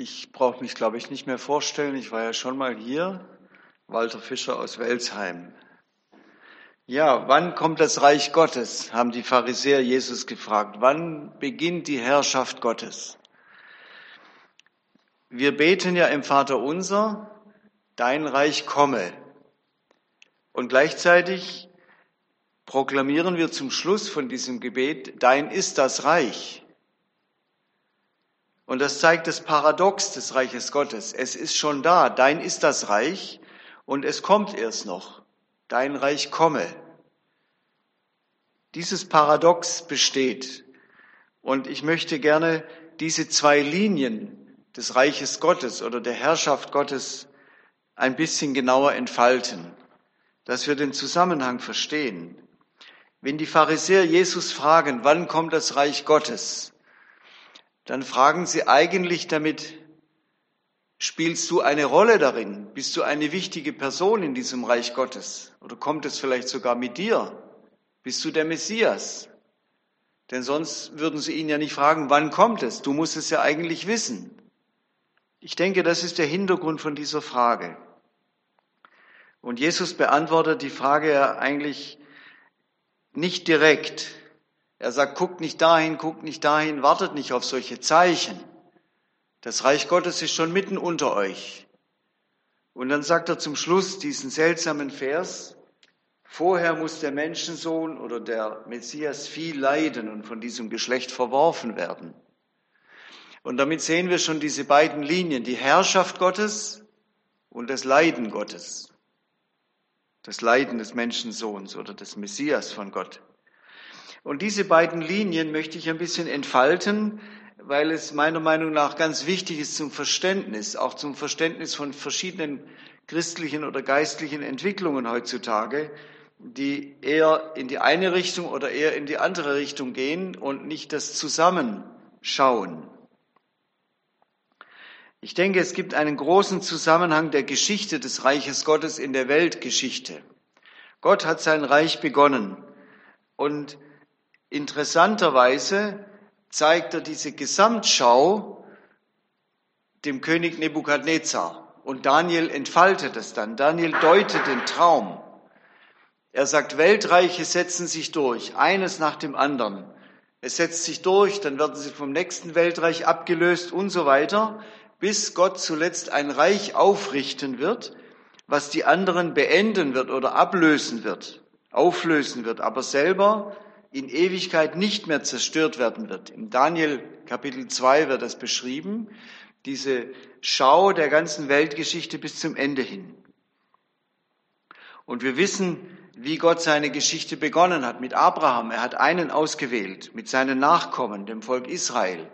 Ich brauche mich, glaube ich, nicht mehr vorstellen. Ich war ja schon mal hier. Walter Fischer aus Welsheim. Ja, wann kommt das Reich Gottes? haben die Pharisäer Jesus gefragt. Wann beginnt die Herrschaft Gottes? Wir beten ja im Vater unser, dein Reich komme. Und gleichzeitig proklamieren wir zum Schluss von diesem Gebet, dein ist das Reich. Und das zeigt das Paradox des Reiches Gottes. Es ist schon da, dein ist das Reich und es kommt erst noch, dein Reich komme. Dieses Paradox besteht und ich möchte gerne diese zwei Linien des Reiches Gottes oder der Herrschaft Gottes ein bisschen genauer entfalten, dass wir den Zusammenhang verstehen. Wenn die Pharisäer Jesus fragen, wann kommt das Reich Gottes, dann fragen sie eigentlich damit, spielst du eine Rolle darin? Bist du eine wichtige Person in diesem Reich Gottes? Oder kommt es vielleicht sogar mit dir? Bist du der Messias? Denn sonst würden sie ihn ja nicht fragen, wann kommt es? Du musst es ja eigentlich wissen. Ich denke, das ist der Hintergrund von dieser Frage. Und Jesus beantwortet die Frage ja eigentlich nicht direkt, er sagt, guckt nicht dahin, guckt nicht dahin, wartet nicht auf solche Zeichen. Das Reich Gottes ist schon mitten unter euch. Und dann sagt er zum Schluss diesen seltsamen Vers, vorher muss der Menschensohn oder der Messias viel leiden und von diesem Geschlecht verworfen werden. Und damit sehen wir schon diese beiden Linien, die Herrschaft Gottes und das Leiden Gottes. Das Leiden des Menschensohns oder des Messias von Gott. Und diese beiden Linien möchte ich ein bisschen entfalten, weil es meiner Meinung nach ganz wichtig ist zum Verständnis, auch zum Verständnis von verschiedenen christlichen oder geistlichen Entwicklungen heutzutage, die eher in die eine Richtung oder eher in die andere Richtung gehen und nicht das Zusammenschauen. Ich denke, es gibt einen großen Zusammenhang der Geschichte des Reiches Gottes in der Weltgeschichte. Gott hat sein Reich begonnen und Interessanterweise zeigt er diese Gesamtschau dem König Nebukadnezar. Und Daniel entfaltet es dann. Daniel deutet den Traum. Er sagt, Weltreiche setzen sich durch, eines nach dem anderen. Es setzt sich durch, dann werden sie vom nächsten Weltreich abgelöst und so weiter, bis Gott zuletzt ein Reich aufrichten wird, was die anderen beenden wird oder ablösen wird, auflösen wird, aber selber in Ewigkeit nicht mehr zerstört werden wird. Im Daniel Kapitel 2 wird das beschrieben, diese Schau der ganzen Weltgeschichte bis zum Ende hin. Und wir wissen, wie Gott seine Geschichte begonnen hat mit Abraham. Er hat einen ausgewählt mit seinen Nachkommen, dem Volk Israel.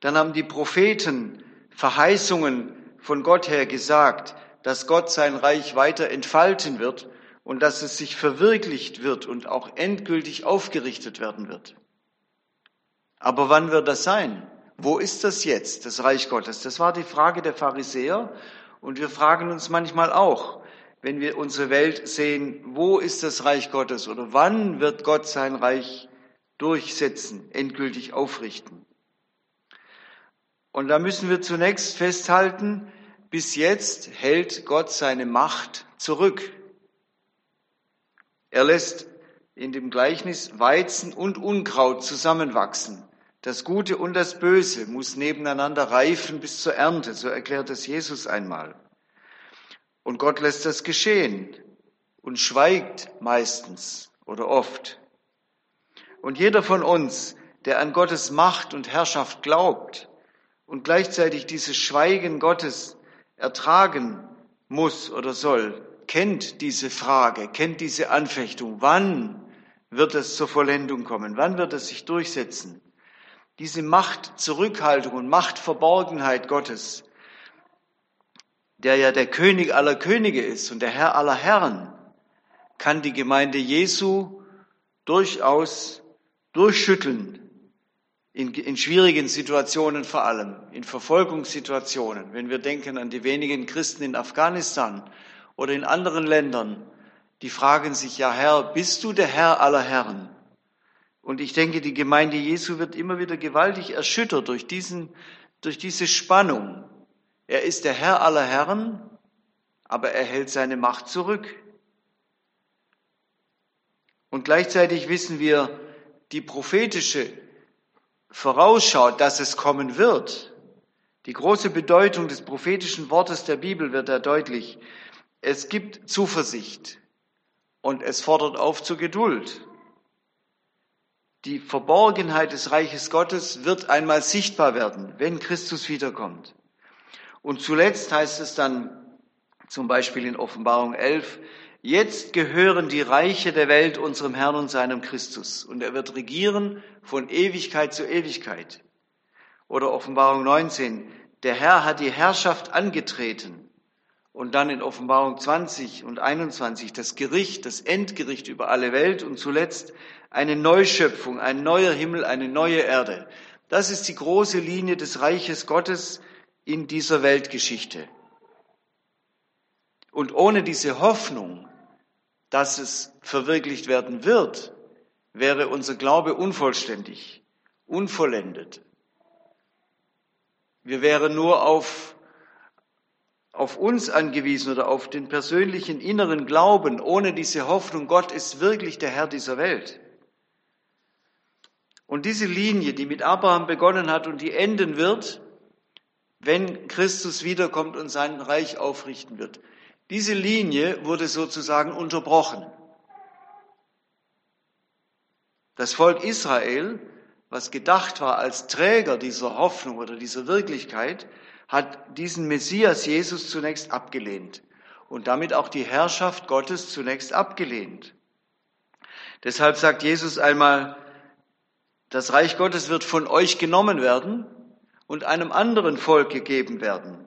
Dann haben die Propheten Verheißungen von Gott her gesagt, dass Gott sein Reich weiter entfalten wird und dass es sich verwirklicht wird und auch endgültig aufgerichtet werden wird. Aber wann wird das sein? Wo ist das jetzt, das Reich Gottes? Das war die Frage der Pharisäer und wir fragen uns manchmal auch, wenn wir unsere Welt sehen, wo ist das Reich Gottes oder wann wird Gott sein Reich durchsetzen, endgültig aufrichten? Und da müssen wir zunächst festhalten, bis jetzt hält Gott seine Macht zurück. Er lässt in dem Gleichnis Weizen und Unkraut zusammenwachsen. Das Gute und das Böse muss nebeneinander reifen bis zur Ernte, so erklärt es Jesus einmal. Und Gott lässt das geschehen und schweigt meistens oder oft. Und jeder von uns, der an Gottes Macht und Herrschaft glaubt und gleichzeitig dieses Schweigen Gottes ertragen muss oder soll, kennt diese Frage, kennt diese Anfechtung. Wann wird es zur Vollendung kommen? Wann wird es sich durchsetzen? Diese Machtzurückhaltung und Machtverborgenheit Gottes, der ja der König aller Könige ist und der Herr aller Herren, kann die Gemeinde Jesu durchaus durchschütteln. In, in schwierigen Situationen vor allem, in Verfolgungssituationen. Wenn wir denken an die wenigen Christen in Afghanistan oder in anderen Ländern, die fragen sich, ja Herr, bist du der Herr aller Herren? Und ich denke, die Gemeinde Jesu wird immer wieder gewaltig erschüttert durch diesen, durch diese Spannung. Er ist der Herr aller Herren, aber er hält seine Macht zurück. Und gleichzeitig wissen wir, die prophetische Vorausschau, dass es kommen wird, die große Bedeutung des prophetischen Wortes der Bibel wird da deutlich. Es gibt Zuversicht und es fordert auf zur Geduld. Die Verborgenheit des Reiches Gottes wird einmal sichtbar werden, wenn Christus wiederkommt. Und zuletzt heißt es dann zum Beispiel in Offenbarung 11, jetzt gehören die Reiche der Welt unserem Herrn und seinem Christus und er wird regieren von Ewigkeit zu Ewigkeit. Oder Offenbarung 19, der Herr hat die Herrschaft angetreten. Und dann in Offenbarung 20 und 21 das Gericht, das Endgericht über alle Welt und zuletzt eine Neuschöpfung, ein neuer Himmel, eine neue Erde. Das ist die große Linie des Reiches Gottes in dieser Weltgeschichte. Und ohne diese Hoffnung, dass es verwirklicht werden wird, wäre unser Glaube unvollständig, unvollendet. Wir wären nur auf, auf uns angewiesen oder auf den persönlichen inneren Glauben, ohne diese Hoffnung, Gott ist wirklich der Herr dieser Welt. Und diese Linie, die mit Abraham begonnen hat und die enden wird, wenn Christus wiederkommt und sein Reich aufrichten wird, diese Linie wurde sozusagen unterbrochen. Das Volk Israel was gedacht war als Träger dieser Hoffnung oder dieser Wirklichkeit, hat diesen Messias Jesus zunächst abgelehnt und damit auch die Herrschaft Gottes zunächst abgelehnt. Deshalb sagt Jesus einmal, das Reich Gottes wird von euch genommen werden und einem anderen Volk gegeben werden.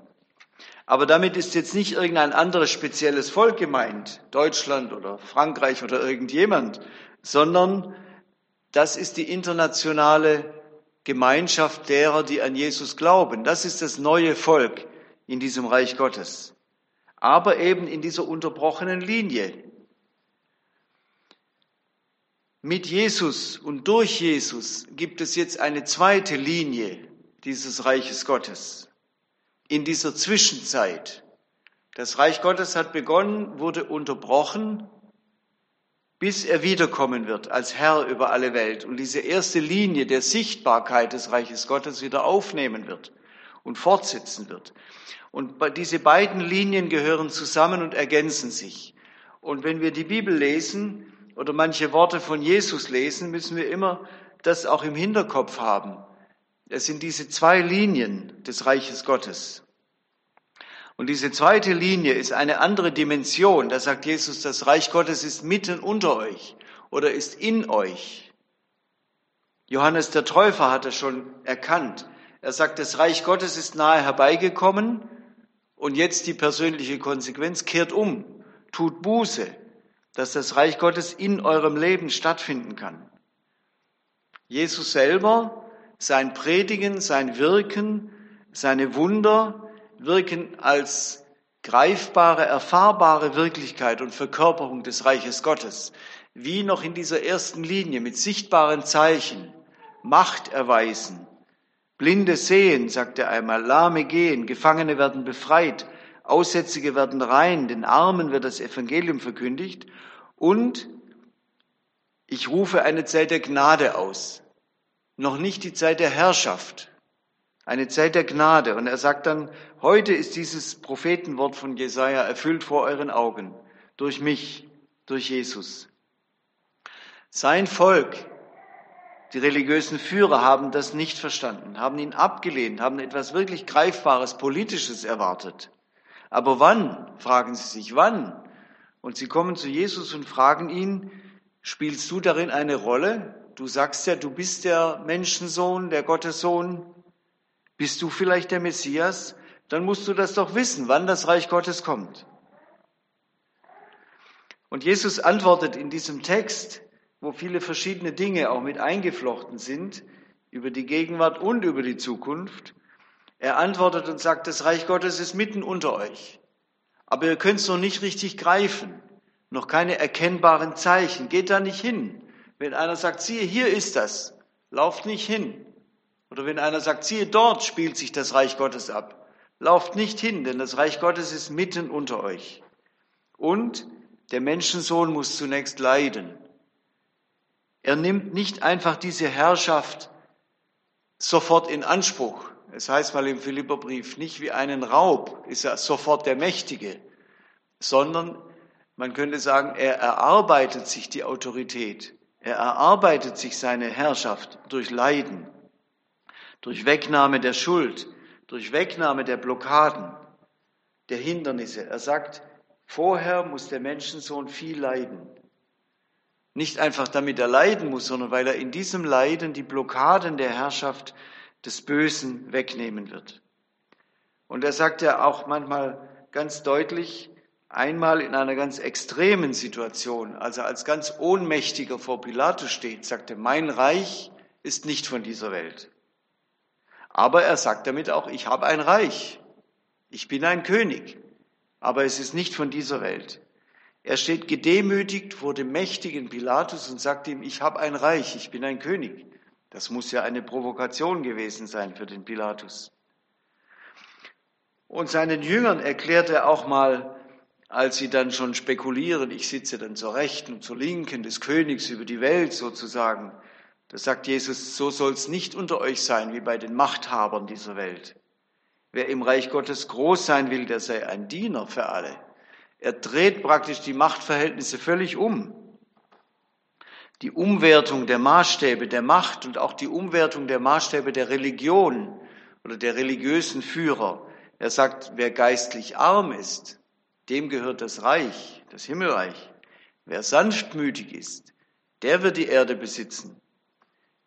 Aber damit ist jetzt nicht irgendein anderes spezielles Volk gemeint, Deutschland oder Frankreich oder irgendjemand, sondern das ist die internationale Gemeinschaft derer, die an Jesus glauben. Das ist das neue Volk in diesem Reich Gottes. Aber eben in dieser unterbrochenen Linie. Mit Jesus und durch Jesus gibt es jetzt eine zweite Linie dieses Reiches Gottes. In dieser Zwischenzeit. Das Reich Gottes hat begonnen, wurde unterbrochen bis er wiederkommen wird als Herr über alle Welt und diese erste Linie der Sichtbarkeit des Reiches Gottes wieder aufnehmen wird und fortsetzen wird. Und diese beiden Linien gehören zusammen und ergänzen sich. Und wenn wir die Bibel lesen oder manche Worte von Jesus lesen, müssen wir immer das auch im Hinterkopf haben. Es sind diese zwei Linien des Reiches Gottes. Und diese zweite Linie ist eine andere Dimension. Da sagt Jesus, das Reich Gottes ist mitten unter euch oder ist in euch. Johannes der Täufer hat es schon erkannt. Er sagt, das Reich Gottes ist nahe herbeigekommen und jetzt die persönliche Konsequenz, kehrt um, tut Buße, dass das Reich Gottes in eurem Leben stattfinden kann. Jesus selber, sein Predigen, sein Wirken, seine Wunder, wirken als greifbare, erfahrbare Wirklichkeit und Verkörperung des Reiches Gottes, wie noch in dieser ersten Linie mit sichtbaren Zeichen, Macht erweisen, Blinde sehen, sagt er einmal, Lahme gehen, Gefangene werden befreit, Aussätzige werden rein, den Armen wird das Evangelium verkündigt und ich rufe eine Zeit der Gnade aus, noch nicht die Zeit der Herrschaft, eine Zeit der Gnade. Und er sagt dann, heute ist dieses Prophetenwort von Jesaja erfüllt vor euren Augen. Durch mich, durch Jesus. Sein Volk, die religiösen Führer haben das nicht verstanden, haben ihn abgelehnt, haben etwas wirklich Greifbares, Politisches erwartet. Aber wann, fragen sie sich, wann? Und sie kommen zu Jesus und fragen ihn, spielst du darin eine Rolle? Du sagst ja, du bist der Menschensohn, der Gottessohn. Bist du vielleicht der Messias? Dann musst du das doch wissen, wann das Reich Gottes kommt. Und Jesus antwortet in diesem Text, wo viele verschiedene Dinge auch mit eingeflochten sind, über die Gegenwart und über die Zukunft. Er antwortet und sagt, das Reich Gottes ist mitten unter euch. Aber ihr könnt es noch nicht richtig greifen. Noch keine erkennbaren Zeichen. Geht da nicht hin. Wenn einer sagt, siehe, hier ist das, lauft nicht hin. Oder wenn einer sagt, siehe, dort spielt sich das Reich Gottes ab, Lauft nicht hin, denn das Reich Gottes ist mitten unter euch. Und der Menschensohn muss zunächst leiden. Er nimmt nicht einfach diese Herrschaft sofort in Anspruch. Es heißt mal im Philipperbrief, nicht wie einen Raub ist er sofort der Mächtige, sondern man könnte sagen, er erarbeitet sich die Autorität. Er erarbeitet sich seine Herrschaft durch Leiden, durch Wegnahme der Schuld, durch Wegnahme der Blockaden, der Hindernisse. Er sagt, vorher muss der Menschensohn viel leiden. Nicht einfach damit er leiden muss, sondern weil er in diesem Leiden die Blockaden der Herrschaft des Bösen wegnehmen wird. Und er sagt ja auch manchmal ganz deutlich, einmal in einer ganz extremen Situation, als er als ganz Ohnmächtiger vor Pilatus steht, sagte, mein Reich ist nicht von dieser Welt. Aber er sagt damit auch, ich habe ein Reich, ich bin ein König, aber es ist nicht von dieser Welt. Er steht gedemütigt vor dem mächtigen Pilatus und sagt ihm, ich habe ein Reich, ich bin ein König. Das muss ja eine Provokation gewesen sein für den Pilatus. Und seinen Jüngern erklärt er auch mal, als sie dann schon spekulieren, ich sitze dann zur Rechten und zur Linken des Königs über die Welt sozusagen, da sagt Jesus, so soll es nicht unter euch sein wie bei den Machthabern dieser Welt. Wer im Reich Gottes groß sein will, der sei ein Diener für alle. Er dreht praktisch die Machtverhältnisse völlig um. Die Umwertung der Maßstäbe der Macht und auch die Umwertung der Maßstäbe der Religion oder der religiösen Führer. Er sagt, wer geistlich arm ist, dem gehört das Reich, das Himmelreich. Wer sanftmütig ist, der wird die Erde besitzen.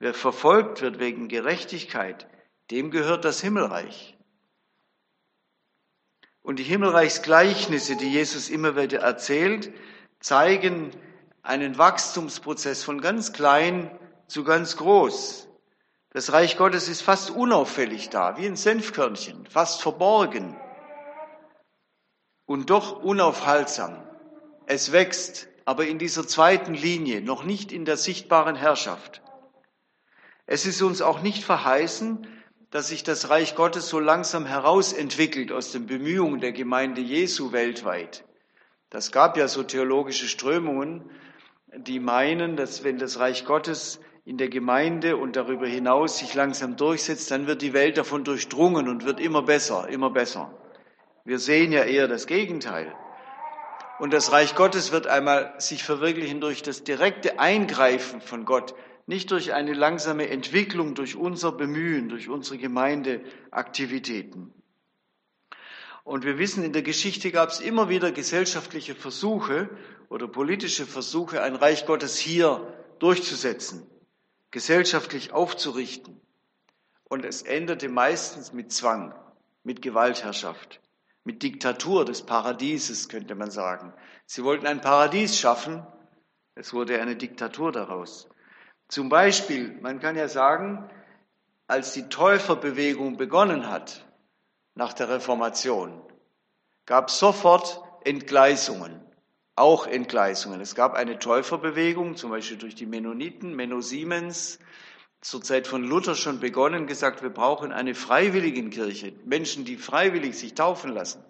Wer verfolgt wird wegen Gerechtigkeit, dem gehört das Himmelreich. Und die Himmelreichsgleichnisse, die Jesus immer wieder erzählt, zeigen einen Wachstumsprozess von ganz klein zu ganz groß. Das Reich Gottes ist fast unauffällig da, wie ein Senfkörnchen, fast verborgen und doch unaufhaltsam. Es wächst, aber in dieser zweiten Linie, noch nicht in der sichtbaren Herrschaft. Es ist uns auch nicht verheißen, dass sich das Reich Gottes so langsam herausentwickelt aus den Bemühungen der Gemeinde Jesu weltweit. Das gab ja so theologische Strömungen, die meinen, dass wenn das Reich Gottes in der Gemeinde und darüber hinaus sich langsam durchsetzt, dann wird die Welt davon durchdrungen und wird immer besser, immer besser. Wir sehen ja eher das Gegenteil. Und das Reich Gottes wird einmal sich verwirklichen durch das direkte Eingreifen von Gott, nicht durch eine langsame Entwicklung, durch unser Bemühen, durch unsere Gemeindeaktivitäten. Und wir wissen, in der Geschichte gab es immer wieder gesellschaftliche Versuche oder politische Versuche, ein Reich Gottes hier durchzusetzen, gesellschaftlich aufzurichten. Und es endete meistens mit Zwang, mit Gewaltherrschaft mit Diktatur des Paradieses, könnte man sagen. Sie wollten ein Paradies schaffen, es wurde eine Diktatur daraus. Zum Beispiel, man kann ja sagen, als die Täuferbewegung begonnen hat, nach der Reformation, gab es sofort Entgleisungen, auch Entgleisungen. Es gab eine Täuferbewegung, zum Beispiel durch die Mennoniten, Menno Siemens, zur Zeit von Luther schon begonnen, gesagt, wir brauchen eine Freiwilligenkirche, Menschen, die freiwillig sich taufen lassen.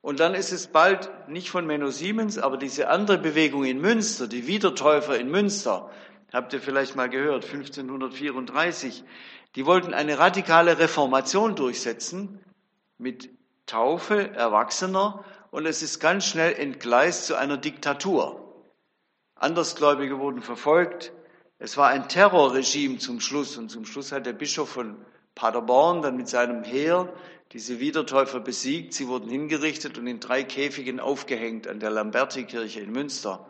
Und dann ist es bald nicht von Menno Siemens, aber diese andere Bewegung in Münster, die Wiedertäufer in Münster, habt ihr vielleicht mal gehört, 1534, die wollten eine radikale Reformation durchsetzen mit Taufe Erwachsener und es ist ganz schnell entgleist zu einer Diktatur. Andersgläubige wurden verfolgt, es war ein Terrorregime zum Schluss und zum Schluss hat der Bischof von Paderborn dann mit seinem Heer diese Wiedertäufer besiegt. Sie wurden hingerichtet und in drei Käfigen aufgehängt an der Lamberti-Kirche in Münster.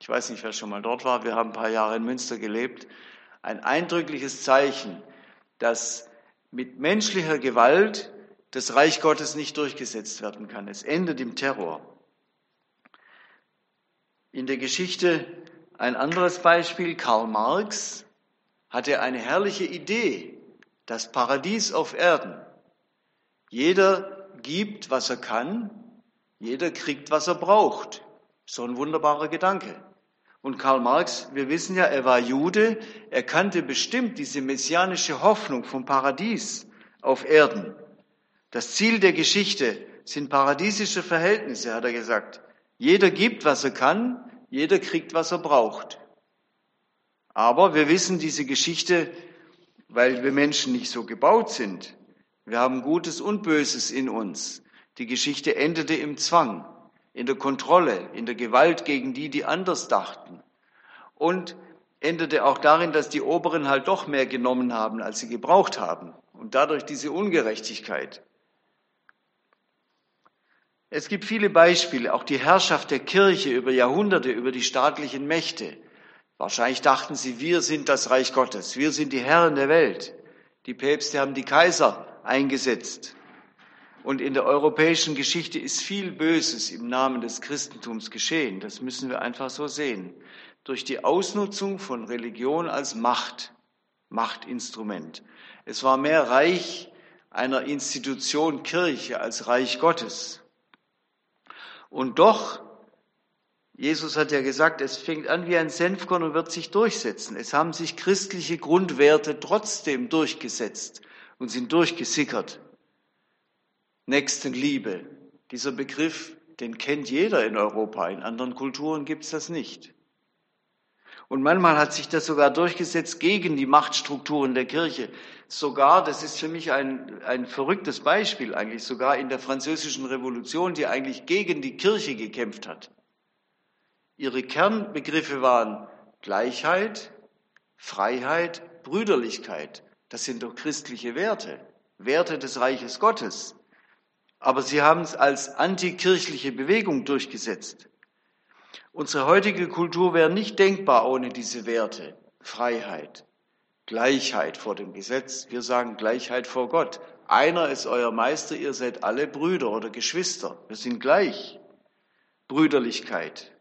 Ich weiß nicht, wer schon mal dort war. Wir haben ein paar Jahre in Münster gelebt. Ein eindrückliches Zeichen, dass mit menschlicher Gewalt das Reich Gottes nicht durchgesetzt werden kann. Es endet im Terror. In der Geschichte ein anderes Beispiel, Karl Marx hatte eine herrliche Idee, das Paradies auf Erden. Jeder gibt, was er kann, jeder kriegt, was er braucht. So ein wunderbarer Gedanke. Und Karl Marx, wir wissen ja, er war Jude, er kannte bestimmt diese messianische Hoffnung vom Paradies auf Erden. Das Ziel der Geschichte sind paradiesische Verhältnisse, hat er gesagt. Jeder gibt, was er kann, jeder kriegt, was er braucht. Aber wir wissen diese Geschichte, weil wir Menschen nicht so gebaut sind. Wir haben Gutes und Böses in uns. Die Geschichte endete im Zwang, in der Kontrolle, in der Gewalt gegen die, die anders dachten. Und endete auch darin, dass die Oberen halt doch mehr genommen haben, als sie gebraucht haben. Und dadurch diese Ungerechtigkeit. Es gibt viele Beispiele, auch die Herrschaft der Kirche über Jahrhunderte, über die staatlichen Mächte. Wahrscheinlich dachten sie, wir sind das Reich Gottes, wir sind die Herren der Welt. Die Päpste haben die Kaiser eingesetzt. Und in der europäischen Geschichte ist viel Böses im Namen des Christentums geschehen. Das müssen wir einfach so sehen. Durch die Ausnutzung von Religion als Macht, Machtinstrument. Es war mehr Reich einer Institution Kirche als Reich Gottes. Und doch, Jesus hat ja gesagt, es fängt an wie ein Senfkorn und wird sich durchsetzen. Es haben sich christliche Grundwerte trotzdem durchgesetzt und sind durchgesickert. Nächstenliebe. Dieser Begriff, den kennt jeder in Europa. In anderen Kulturen gibt es das nicht. Und manchmal hat sich das sogar durchgesetzt gegen die Machtstrukturen der Kirche. Sogar, das ist für mich ein, ein verrücktes Beispiel eigentlich, sogar in der französischen Revolution, die eigentlich gegen die Kirche gekämpft hat. Ihre Kernbegriffe waren Gleichheit, Freiheit, Brüderlichkeit. Das sind doch christliche Werte, Werte des Reiches Gottes. Aber sie haben es als antikirchliche Bewegung durchgesetzt. Unsere heutige Kultur wäre nicht denkbar ohne diese Werte. Freiheit, Gleichheit vor dem Gesetz. Wir sagen Gleichheit vor Gott. Einer ist euer Meister, ihr seid alle Brüder oder Geschwister. Wir sind gleich. Brüderlichkeit,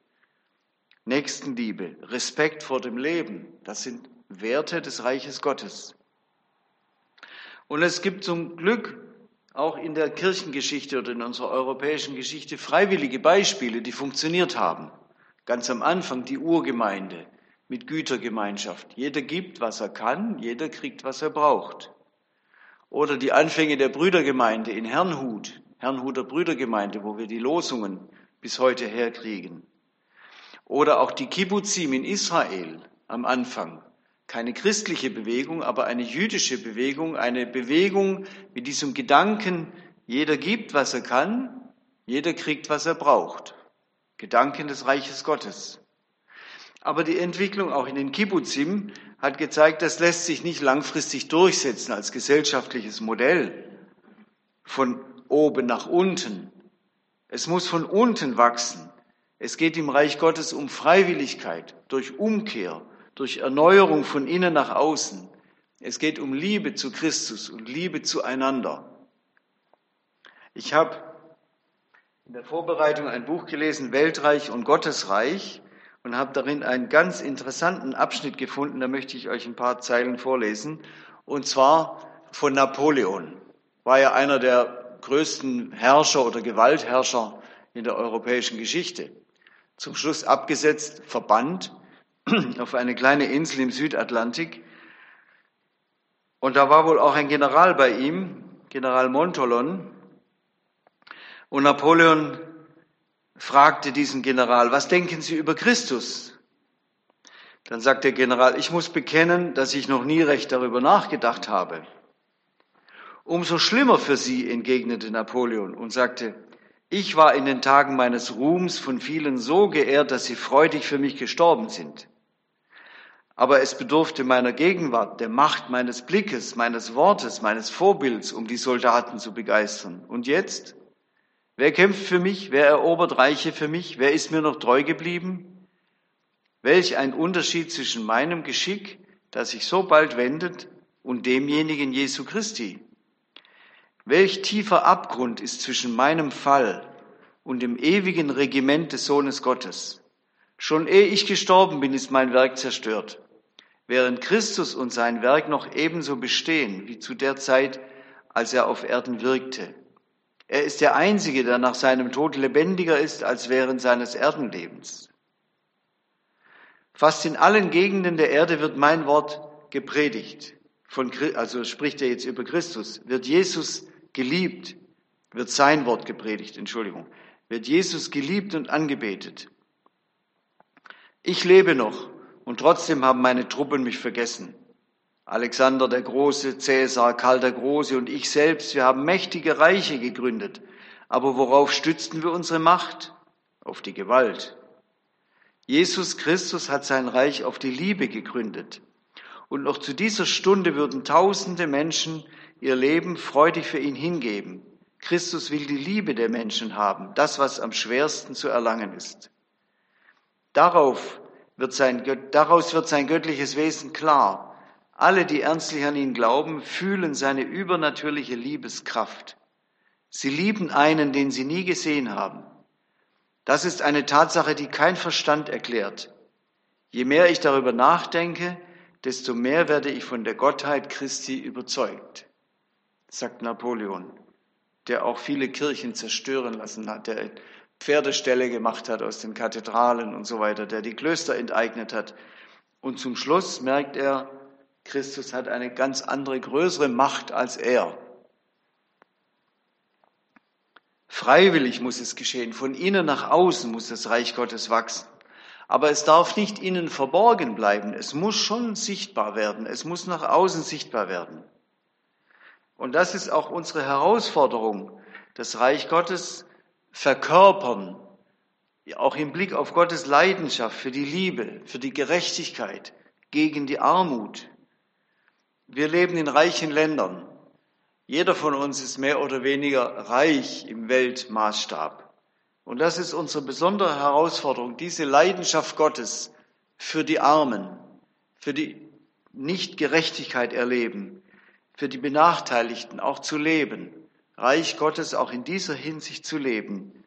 Nächstenliebe, Respekt vor dem Leben. Das sind Werte des Reiches Gottes. Und es gibt zum Glück auch in der Kirchengeschichte oder in unserer europäischen Geschichte freiwillige Beispiele, die funktioniert haben. Ganz am Anfang die Urgemeinde mit Gütergemeinschaft. Jeder gibt, was er kann, jeder kriegt, was er braucht. Oder die Anfänge der Brüdergemeinde in Herrnhut, Herrnhuter Brüdergemeinde, wo wir die Losungen bis heute herkriegen. Oder auch die Kibbutzim in Israel am Anfang. Keine christliche Bewegung, aber eine jüdische Bewegung, eine Bewegung mit diesem Gedanken, jeder gibt, was er kann, jeder kriegt, was er braucht. Gedanken des Reiches Gottes. Aber die Entwicklung auch in den Kibbutzim hat gezeigt, das lässt sich nicht langfristig durchsetzen als gesellschaftliches Modell von oben nach unten. Es muss von unten wachsen. Es geht im Reich Gottes um Freiwilligkeit, durch Umkehr, durch Erneuerung von innen nach außen. Es geht um Liebe zu Christus und Liebe zueinander. Ich habe in der Vorbereitung ein Buch gelesen, Weltreich und Gottesreich, und habe darin einen ganz interessanten Abschnitt gefunden, da möchte ich euch ein paar Zeilen vorlesen, und zwar von Napoleon. War ja einer der größten Herrscher oder Gewaltherrscher in der europäischen Geschichte. Zum Schluss abgesetzt, verbannt auf eine kleine Insel im Südatlantik. Und da war wohl auch ein General bei ihm, General Montolon, und Napoleon fragte diesen General, was denken Sie über Christus? Dann sagt der General, ich muss bekennen, dass ich noch nie recht darüber nachgedacht habe. Umso schlimmer für Sie, entgegnete Napoleon und sagte, ich war in den Tagen meines Ruhms von vielen so geehrt, dass sie freudig für mich gestorben sind. Aber es bedurfte meiner Gegenwart, der Macht meines Blickes, meines Wortes, meines Vorbilds, um die Soldaten zu begeistern. Und jetzt? Wer kämpft für mich? Wer erobert Reiche für mich? Wer ist mir noch treu geblieben? Welch ein Unterschied zwischen meinem Geschick, das sich so bald wendet, und demjenigen Jesu Christi. Welch tiefer Abgrund ist zwischen meinem Fall und dem ewigen Regiment des Sohnes Gottes. Schon ehe ich gestorben bin, ist mein Werk zerstört. Während Christus und sein Werk noch ebenso bestehen wie zu der Zeit, als er auf Erden wirkte. Er ist der Einzige, der nach seinem Tod lebendiger ist als während seines Erdenlebens. Fast in allen Gegenden der Erde wird mein Wort gepredigt. Von, also spricht er jetzt über Christus. Wird Jesus geliebt. wird sein Wort gepredigt, Entschuldigung, wird Jesus geliebt und angebetet. Ich lebe noch und trotzdem haben meine Truppen mich vergessen. Alexander der Große, Cäsar, Karl der Große und ich selbst, wir haben mächtige Reiche gegründet. Aber worauf stützten wir unsere Macht? Auf die Gewalt. Jesus Christus hat sein Reich auf die Liebe gegründet. Und noch zu dieser Stunde würden tausende Menschen ihr Leben freudig für ihn hingeben. Christus will die Liebe der Menschen haben, das, was am schwersten zu erlangen ist. Darauf wird sein, daraus wird sein göttliches Wesen klar. Alle, die ernstlich an ihn glauben, fühlen seine übernatürliche Liebeskraft. Sie lieben einen, den sie nie gesehen haben. Das ist eine Tatsache, die kein Verstand erklärt. Je mehr ich darüber nachdenke, desto mehr werde ich von der Gottheit Christi überzeugt, sagt Napoleon, der auch viele Kirchen zerstören lassen hat, der Pferdeställe gemacht hat aus den Kathedralen und so weiter, der die Klöster enteignet hat. Und zum Schluss merkt er, Christus hat eine ganz andere, größere Macht als er. Freiwillig muss es geschehen, von innen nach außen muss das Reich Gottes wachsen. Aber es darf nicht innen verborgen bleiben, es muss schon sichtbar werden, es muss nach außen sichtbar werden. Und das ist auch unsere Herausforderung, das Reich Gottes verkörpern, auch im Blick auf Gottes Leidenschaft für die Liebe, für die Gerechtigkeit, gegen die Armut, wir leben in reichen Ländern. Jeder von uns ist mehr oder weniger reich im Weltmaßstab. Und das ist unsere besondere Herausforderung, diese Leidenschaft Gottes für die Armen, für die Nichtgerechtigkeit erleben, für die Benachteiligten auch zu leben, Reich Gottes auch in dieser Hinsicht zu leben.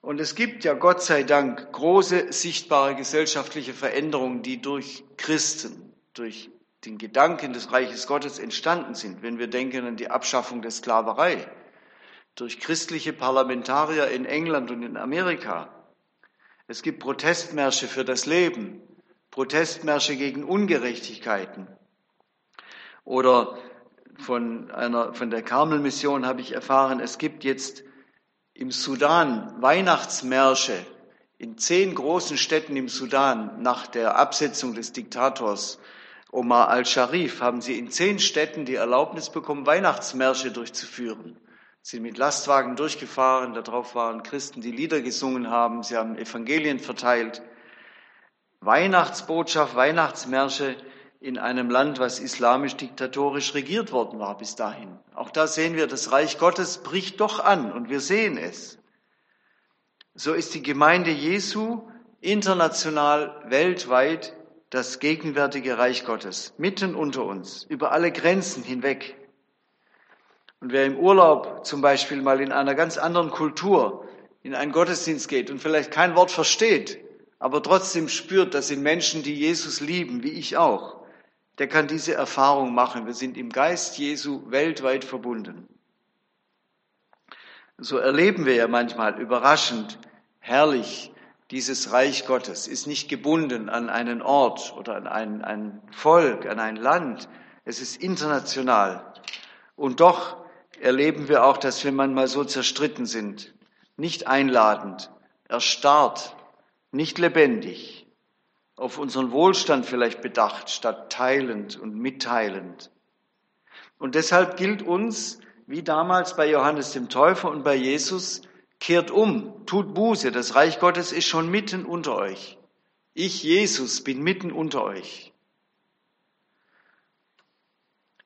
Und es gibt ja Gott sei Dank große sichtbare gesellschaftliche Veränderungen, die durch Christen, durch den Gedanken des Reiches Gottes entstanden sind, wenn wir denken an die Abschaffung der Sklaverei, durch christliche Parlamentarier in England und in Amerika. Es gibt Protestmärsche für das Leben, Protestmärsche gegen Ungerechtigkeiten. Oder von einer, von der Karmelmission habe ich erfahren, es gibt jetzt im Sudan Weihnachtsmärsche in zehn großen Städten im Sudan nach der Absetzung des Diktators Omar al-Sharif haben sie in zehn Städten die Erlaubnis bekommen, Weihnachtsmärsche durchzuführen. Sie sind mit Lastwagen durchgefahren, darauf waren Christen, die Lieder gesungen haben, sie haben Evangelien verteilt. Weihnachtsbotschaft, Weihnachtsmärsche in einem Land, was islamisch diktatorisch regiert worden war bis dahin. Auch da sehen wir, das Reich Gottes bricht doch an und wir sehen es. So ist die Gemeinde Jesu international, weltweit das gegenwärtige Reich Gottes mitten unter uns, über alle Grenzen hinweg. Und wer im Urlaub zum Beispiel mal in einer ganz anderen Kultur in einen Gottesdienst geht und vielleicht kein Wort versteht, aber trotzdem spürt, das sind Menschen, die Jesus lieben, wie ich auch, der kann diese Erfahrung machen. Wir sind im Geist Jesu weltweit verbunden. So erleben wir ja manchmal überraschend, herrlich, dieses Reich Gottes ist nicht gebunden an einen Ort oder an ein, ein Volk, an ein Land. Es ist international. Und doch erleben wir auch, dass wir manchmal so zerstritten sind, nicht einladend, erstarrt, nicht lebendig, auf unseren Wohlstand vielleicht bedacht, statt teilend und mitteilend. Und deshalb gilt uns, wie damals bei Johannes dem Täufer und bei Jesus, Kehrt um, tut Buße, das Reich Gottes ist schon mitten unter euch. Ich, Jesus, bin mitten unter euch.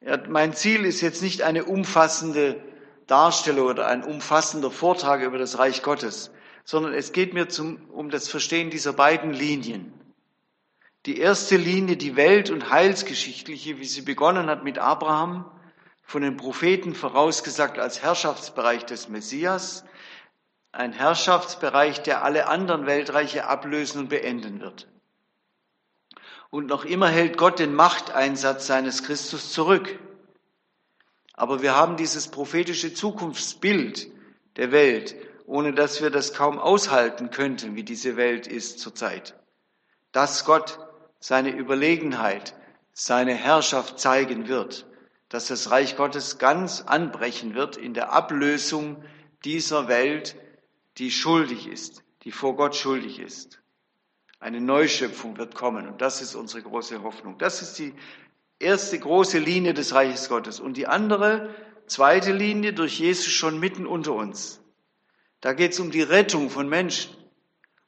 Ja, mein Ziel ist jetzt nicht eine umfassende Darstellung oder ein umfassender Vortrag über das Reich Gottes, sondern es geht mir zum, um das Verstehen dieser beiden Linien. Die erste Linie, die welt- und heilsgeschichtliche, wie sie begonnen hat mit Abraham, von den Propheten vorausgesagt als Herrschaftsbereich des Messias, ein Herrschaftsbereich, der alle anderen Weltreiche ablösen und beenden wird. Und noch immer hält Gott den Machteinsatz seines Christus zurück. Aber wir haben dieses prophetische Zukunftsbild der Welt, ohne dass wir das kaum aushalten könnten, wie diese Welt ist zurzeit. Dass Gott seine Überlegenheit, seine Herrschaft zeigen wird, dass das Reich Gottes ganz anbrechen wird in der Ablösung dieser Welt, die schuldig ist, die vor Gott schuldig ist. Eine Neuschöpfung wird kommen und das ist unsere große Hoffnung. Das ist die erste große Linie des Reiches Gottes. Und die andere, zweite Linie durch Jesus schon mitten unter uns. Da geht es um die Rettung von Menschen,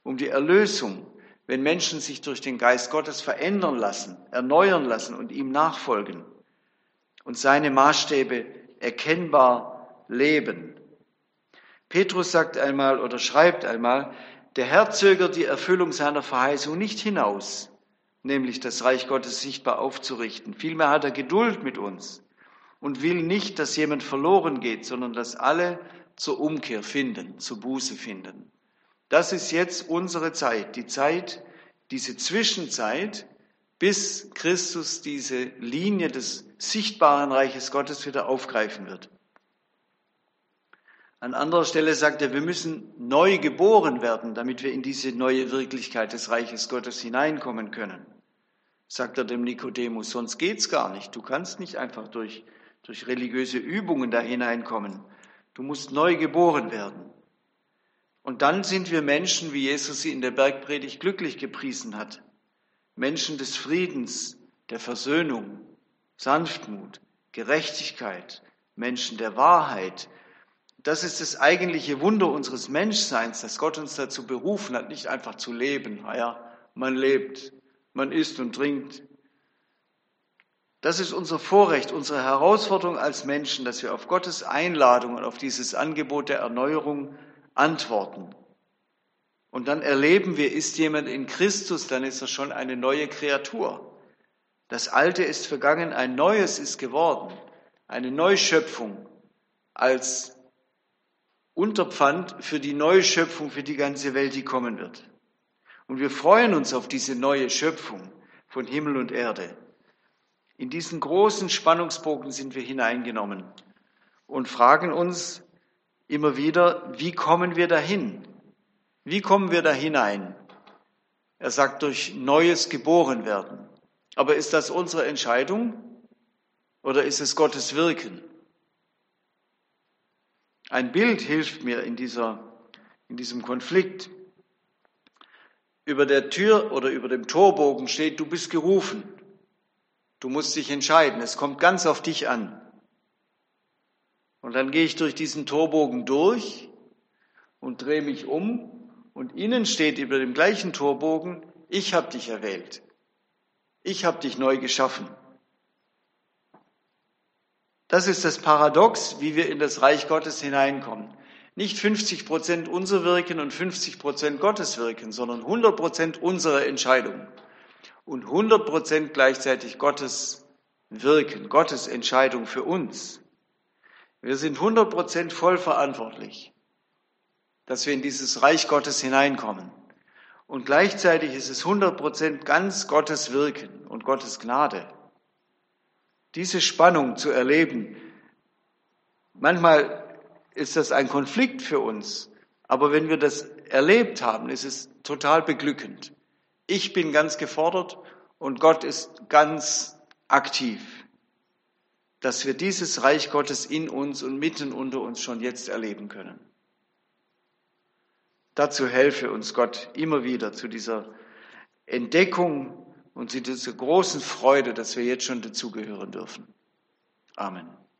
um die Erlösung, wenn Menschen sich durch den Geist Gottes verändern lassen, erneuern lassen und ihm nachfolgen und seine Maßstäbe erkennbar leben. Petrus sagt einmal oder schreibt einmal, der Herr zögert die Erfüllung seiner Verheißung nicht hinaus, nämlich das Reich Gottes sichtbar aufzurichten. Vielmehr hat er Geduld mit uns und will nicht, dass jemand verloren geht, sondern dass alle zur Umkehr finden, zur Buße finden. Das ist jetzt unsere Zeit, die Zeit, diese Zwischenzeit, bis Christus diese Linie des sichtbaren Reiches Gottes wieder aufgreifen wird. An anderer Stelle sagt er, wir müssen neu geboren werden, damit wir in diese neue Wirklichkeit des Reiches Gottes hineinkommen können. Sagt er dem Nikodemus, sonst geht's gar nicht. Du kannst nicht einfach durch, durch religiöse Übungen da hineinkommen. Du musst neu geboren werden. Und dann sind wir Menschen, wie Jesus sie in der Bergpredigt glücklich gepriesen hat. Menschen des Friedens, der Versöhnung, Sanftmut, Gerechtigkeit, Menschen der Wahrheit. Das ist das eigentliche Wunder unseres Menschseins, dass Gott uns dazu berufen hat, nicht einfach zu leben. Naja, man lebt, man isst und trinkt. Das ist unser Vorrecht, unsere Herausforderung als Menschen, dass wir auf Gottes Einladung und auf dieses Angebot der Erneuerung antworten. Und dann erleben wir, ist jemand in Christus, dann ist er schon eine neue Kreatur. Das Alte ist vergangen, ein Neues ist geworden, eine Neuschöpfung als Unterpfand für die Neuschöpfung für die ganze Welt, die kommen wird. Und wir freuen uns auf diese neue Schöpfung von Himmel und Erde. In diesen großen Spannungsbogen sind wir hineingenommen und fragen uns, immer wieder, wie kommen wir dahin? Wie kommen wir da hinein? Er sagt durch neues geboren werden. Aber ist das unsere Entscheidung oder ist es Gottes Wirken? Ein Bild hilft mir in, dieser, in diesem Konflikt. Über der Tür oder über dem Torbogen steht, du bist gerufen. Du musst dich entscheiden. Es kommt ganz auf dich an. Und dann gehe ich durch diesen Torbogen durch und drehe mich um und innen steht über dem gleichen Torbogen, ich habe dich erwählt. Ich habe dich neu geschaffen. Das ist das Paradox, wie wir in das Reich Gottes hineinkommen. Nicht 50 Prozent unser Wirken und 50 Prozent Gottes Wirken, sondern 100 Prozent unsere Entscheidung und 100 Prozent gleichzeitig Gottes Wirken, Gottes Entscheidung für uns. Wir sind 100% voll verantwortlich, dass wir in dieses Reich Gottes hineinkommen. Und gleichzeitig ist es 100% ganz Gottes Wirken und Gottes Gnade. Diese Spannung zu erleben, manchmal ist das ein Konflikt für uns, aber wenn wir das erlebt haben, ist es total beglückend. Ich bin ganz gefordert und Gott ist ganz aktiv dass wir dieses Reich Gottes in uns und mitten unter uns schon jetzt erleben können. Dazu helfe uns Gott immer wieder zu dieser Entdeckung und zu dieser großen Freude, dass wir jetzt schon dazugehören dürfen. Amen.